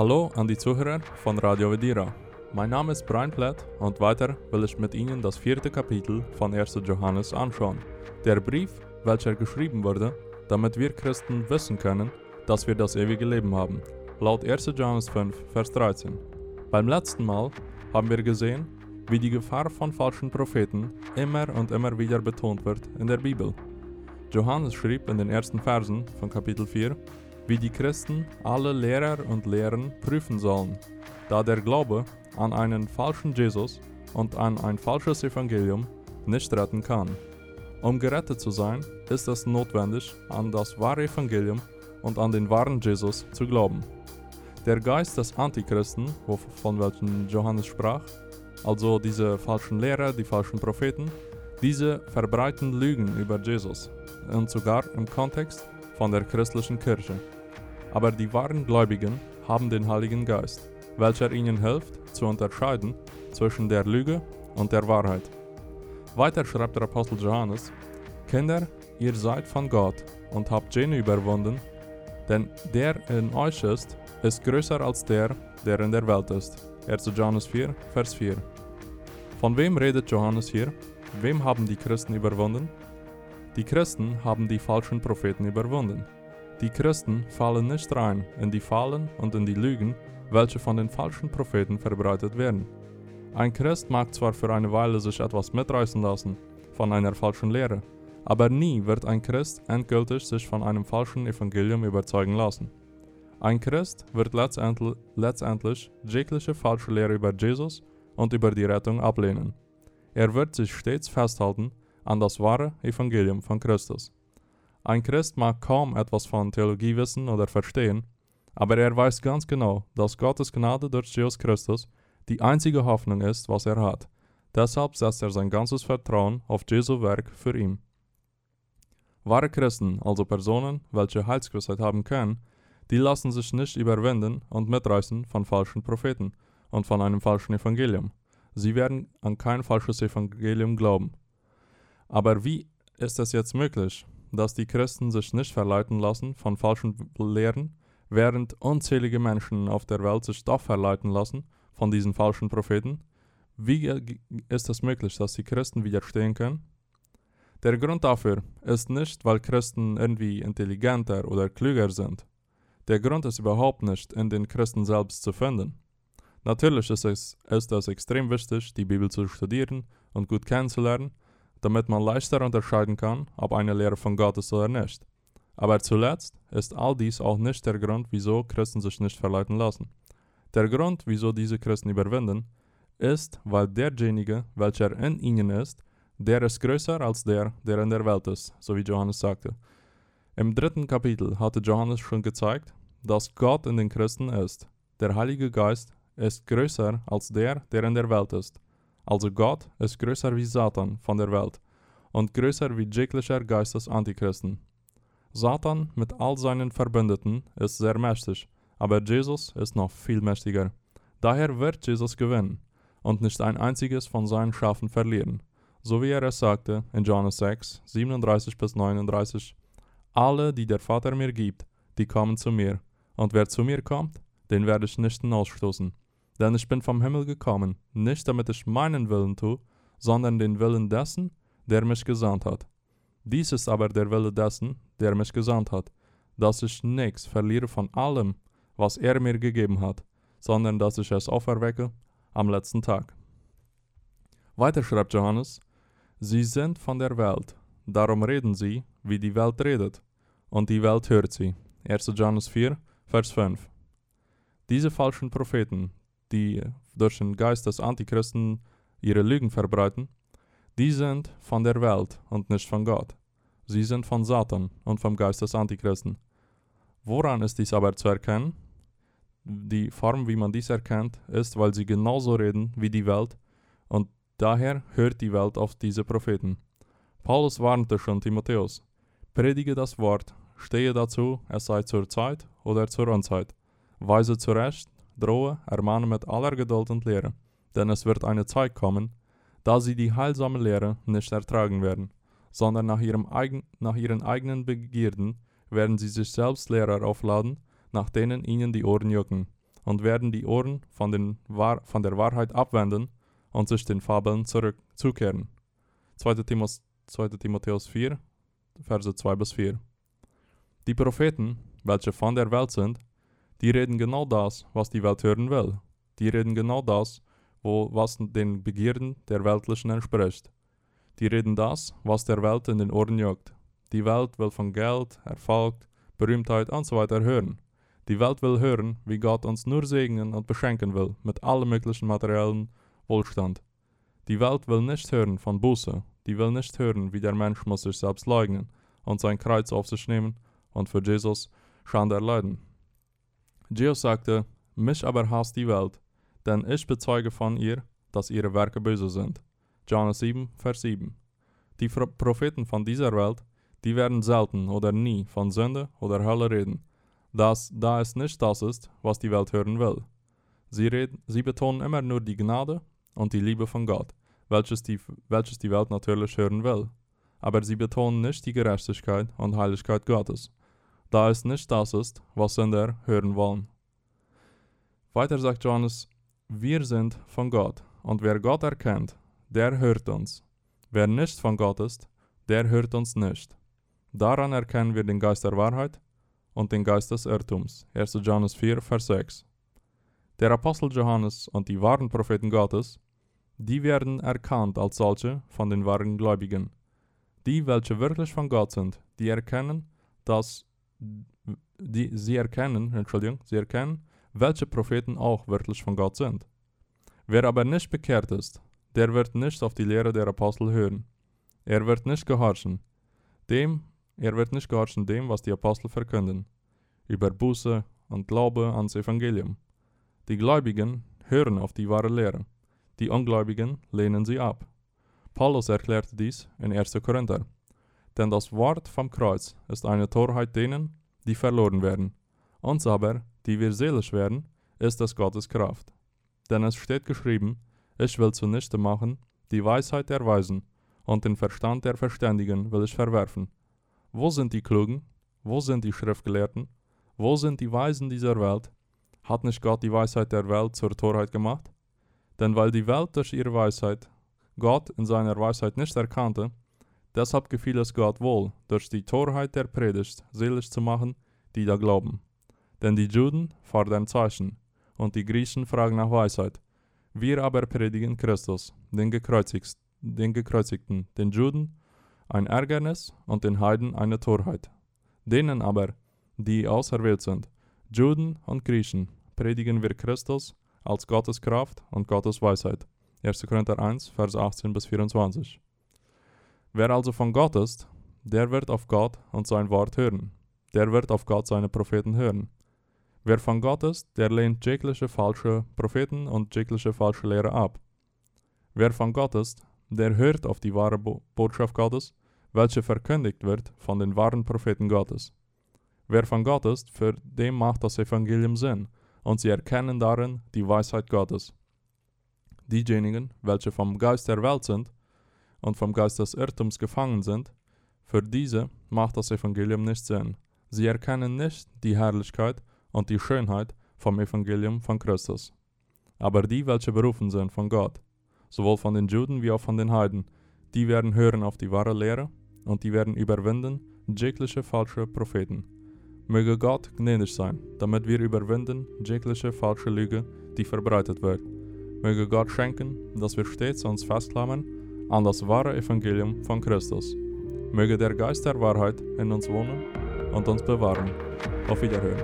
Hallo an die Zuhörer von Radio Vedira. Mein Name ist Brian Platt und weiter will ich mit Ihnen das vierte Kapitel von 1. Johannes anschauen. Der Brief, welcher geschrieben wurde, damit wir Christen wissen können, dass wir das ewige Leben haben. Laut 1. Johannes 5, Vers 13. Beim letzten Mal haben wir gesehen, wie die Gefahr von falschen Propheten immer und immer wieder betont wird in der Bibel. Johannes schrieb in den ersten Versen von Kapitel 4, wie die Christen alle Lehrer und Lehren prüfen sollen, da der Glaube an einen falschen Jesus und an ein falsches Evangelium nicht retten kann. Um gerettet zu sein, ist es notwendig, an das wahre Evangelium und an den wahren Jesus zu glauben. Der Geist des Antichristen, von welchem Johannes sprach, also diese falschen Lehrer, die falschen Propheten, diese verbreiten Lügen über Jesus und sogar im Kontext von der christlichen Kirche. Aber die wahren Gläubigen haben den Heiligen Geist, welcher ihnen hilft zu unterscheiden zwischen der Lüge und der Wahrheit. Weiter schreibt der Apostel Johannes, Kinder, ihr seid von Gott und habt jene überwunden, denn der in euch ist, ist größer als der, der in der Welt ist. 1. Johannes 4, Vers 4. Von wem redet Johannes hier? Wem haben die Christen überwunden? Die Christen haben die falschen Propheten überwunden. Die Christen fallen nicht rein in die Fallen und in die Lügen, welche von den falschen Propheten verbreitet werden. Ein Christ mag zwar für eine Weile sich etwas mitreißen lassen von einer falschen Lehre, aber nie wird ein Christ endgültig sich von einem falschen Evangelium überzeugen lassen. Ein Christ wird letztendlich, letztendlich jegliche falsche Lehre über Jesus und über die Rettung ablehnen. Er wird sich stets festhalten an das wahre Evangelium von Christus. Ein Christ mag kaum etwas von Theologie wissen oder verstehen, aber er weiß ganz genau, dass Gottes Gnade durch Jesus Christus die einzige Hoffnung ist, was er hat. Deshalb setzt er sein ganzes Vertrauen auf Jesu Werk für ihn. Wahre Christen, also Personen, welche Heilsgewissheit haben können, die lassen sich nicht überwinden und mitreißen von falschen Propheten und von einem falschen Evangelium. Sie werden an kein falsches Evangelium glauben. Aber wie ist es jetzt möglich, dass die Christen sich nicht verleiten lassen von falschen Lehren, während unzählige Menschen auf der Welt sich doch verleiten lassen von diesen falschen Propheten? Wie ist es möglich, dass die Christen widerstehen können? Der Grund dafür ist nicht, weil Christen irgendwie intelligenter oder klüger sind. Der Grund ist überhaupt nicht in den Christen selbst zu finden. Natürlich ist es, ist es extrem wichtig, die Bibel zu studieren und gut kennenzulernen, damit man leichter unterscheiden kann, ob eine Lehre von Gott ist oder nicht. Aber zuletzt ist all dies auch nicht der Grund, wieso Christen sich nicht verleiten lassen. Der Grund, wieso diese Christen überwinden, ist, weil derjenige, welcher in ihnen ist, der ist größer als der, der in der Welt ist, so wie Johannes sagte. Im dritten Kapitel hatte Johannes schon gezeigt, dass Gott in den Christen ist. Der Heilige Geist ist größer als der, der in der Welt ist. Also Gott ist größer wie Satan von der Welt und größer wie jeglicher Geist des Antichristen. Satan mit all seinen Verbündeten ist sehr mächtig, aber Jesus ist noch viel mächtiger. Daher wird Jesus gewinnen und nicht ein einziges von seinen Schafen verlieren. So wie er es sagte in Johannes 6, 37 bis 39. Alle, die der Vater mir gibt, die kommen zu mir, und wer zu mir kommt, den werde ich nicht hinausstoßen. Denn ich bin vom Himmel gekommen, nicht damit ich meinen Willen tue, sondern den Willen dessen, der mich gesandt hat. Dies ist aber der Wille dessen, der mich gesandt hat, dass ich nichts verliere von allem, was er mir gegeben hat, sondern dass ich es auferwecke am letzten Tag. Weiter schreibt Johannes, Sie sind von der Welt, darum reden sie, wie die Welt redet, und die Welt hört sie. 1. Johannes 4, Vers 5. Diese falschen Propheten, die durch den Geist des Antichristen ihre Lügen verbreiten, die sind von der Welt und nicht von Gott. Sie sind von Satan und vom Geist des Antichristen. Woran ist dies aber zu erkennen? Die Form, wie man dies erkennt, ist, weil sie genauso reden wie die Welt und daher hört die Welt auf diese Propheten. Paulus warnte schon Timotheus: Predige das Wort, stehe dazu, es sei zur Zeit oder zur Unzeit. Weise zurecht, drohe, ermahne mit aller Geduld und Lehre, denn es wird eine Zeit kommen, da sie die heilsame Lehre nicht ertragen werden, sondern nach, ihrem eigen, nach ihren eigenen Begierden werden sie sich selbst Lehrer aufladen, nach denen ihnen die Ohren jucken. und werden die Ohren von, den von der Wahrheit abwenden und sich den Fabeln zurück zukehren. 2. Timotheus, 2. Timotheus 4, Verse 2 bis 4. Die Propheten, welche von der Welt sind, die reden genau das, was die Welt hören will. Die reden genau das, wo, was den Begierden der Weltlichen entspricht. Die reden das, was der Welt in den Ohren juckt. Die Welt will von Geld, Erfolg, Berühmtheit und so weiter hören. Die Welt will hören, wie Gott uns nur segnen und beschenken will mit allem möglichen materiellen Wohlstand. Die Welt will nicht hören von Buße, die will nicht hören, wie der Mensch muss sich selbst leugnen und sein Kreuz auf sich nehmen und für Jesus Schande erleiden. Jesus sagte, mich aber hasst die Welt, denn ich bezeuge von ihr, dass ihre Werke böse sind. Johannes 7, Vers 7. Die Propheten von dieser Welt, die werden selten oder nie von Sünde oder Hölle reden, das, da es nicht das ist, was die Welt hören will. Sie, reden, sie betonen immer nur die Gnade und die Liebe von Gott, welches die, welches die Welt natürlich hören will. Aber sie betonen nicht die Gerechtigkeit und Heiligkeit Gottes, da es nicht das ist, was Sünder hören wollen. Weiter sagt Johannes, wir sind von Gott, und wer Gott erkennt, der hört uns. Wer nicht von Gott ist, der hört uns nicht. Daran erkennen wir den Geist der Wahrheit und den Geist des Irrtums. 1. Johannes 4, Vers 6. Der Apostel Johannes und die wahren Propheten Gottes, die werden erkannt als solche von den wahren Gläubigen. Die, welche wirklich von Gott sind, die erkennen, dass die, sie erkennen, Entschuldigung, sie erkennen, welche Propheten auch wirklich von Gott sind. Wer aber nicht bekehrt ist, der wird nicht auf die Lehre der Apostel hören. Er wird nicht gehorchen, dem, er wird nicht gehorchen dem, was die Apostel verkünden, über Buße und Glaube ans Evangelium. Die Gläubigen hören auf die wahre Lehre, die Ungläubigen lehnen sie ab. Paulus erklärte dies in 1. Korinther. Denn das Wort vom Kreuz ist eine Torheit denen, die verloren werden. Uns aber, die wir seelisch werden, ist es Gottes Kraft. Denn es steht geschrieben, ich will zunichte machen die Weisheit der Weisen, und den Verstand der Verständigen will ich verwerfen. Wo sind die Klugen? Wo sind die Schriftgelehrten? Wo sind die Weisen dieser Welt? Hat nicht Gott die Weisheit der Welt zur Torheit gemacht? Denn weil die Welt durch ihre Weisheit Gott in seiner Weisheit nicht erkannte, deshalb gefiel es Gott wohl, durch die Torheit der Predigt selig zu machen, die da glauben. Denn die Juden fordern Zeichen, und die Griechen fragen nach Weisheit. Wir aber predigen Christus, den, den Gekreuzigten, den Juden ein Ärgernis und den Heiden eine Torheit. Denen aber, die auserwählt sind, Juden und Griechen, predigen wir Christus als Gottes Kraft und Gottes Weisheit. 1. Korinther 1, Vers 18 bis 24. Wer also von Gott ist, der wird auf Gott und sein Wort hören. Der wird auf Gott seine Propheten hören. Wer von Gott ist, der lehnt jegliche falsche Propheten und jegliche falsche Lehre ab. Wer von Gott ist, der hört auf die wahre Bo Botschaft Gottes, welche verkündigt wird von den wahren Propheten Gottes. Wer von Gott ist, für dem macht das Evangelium Sinn, und sie erkennen darin die Weisheit Gottes. Diejenigen, welche vom Geist der Welt sind und vom Geist des Irrtums gefangen sind, für diese macht das Evangelium nicht Sinn. Sie erkennen nicht die Herrlichkeit und die Schönheit vom Evangelium von Christus. Aber die, welche berufen sind von Gott, sowohl von den Juden wie auch von den Heiden, die werden hören auf die wahre Lehre und die werden überwinden jegliche falsche Propheten. Möge Gott gnädig sein, damit wir überwinden jegliche falsche Lüge, die verbreitet wird. Möge Gott schenken, dass wir stets uns festklammern an das wahre Evangelium von Christus. Möge der Geist der Wahrheit in uns wohnen und uns bewahren. Auf Wiederhören.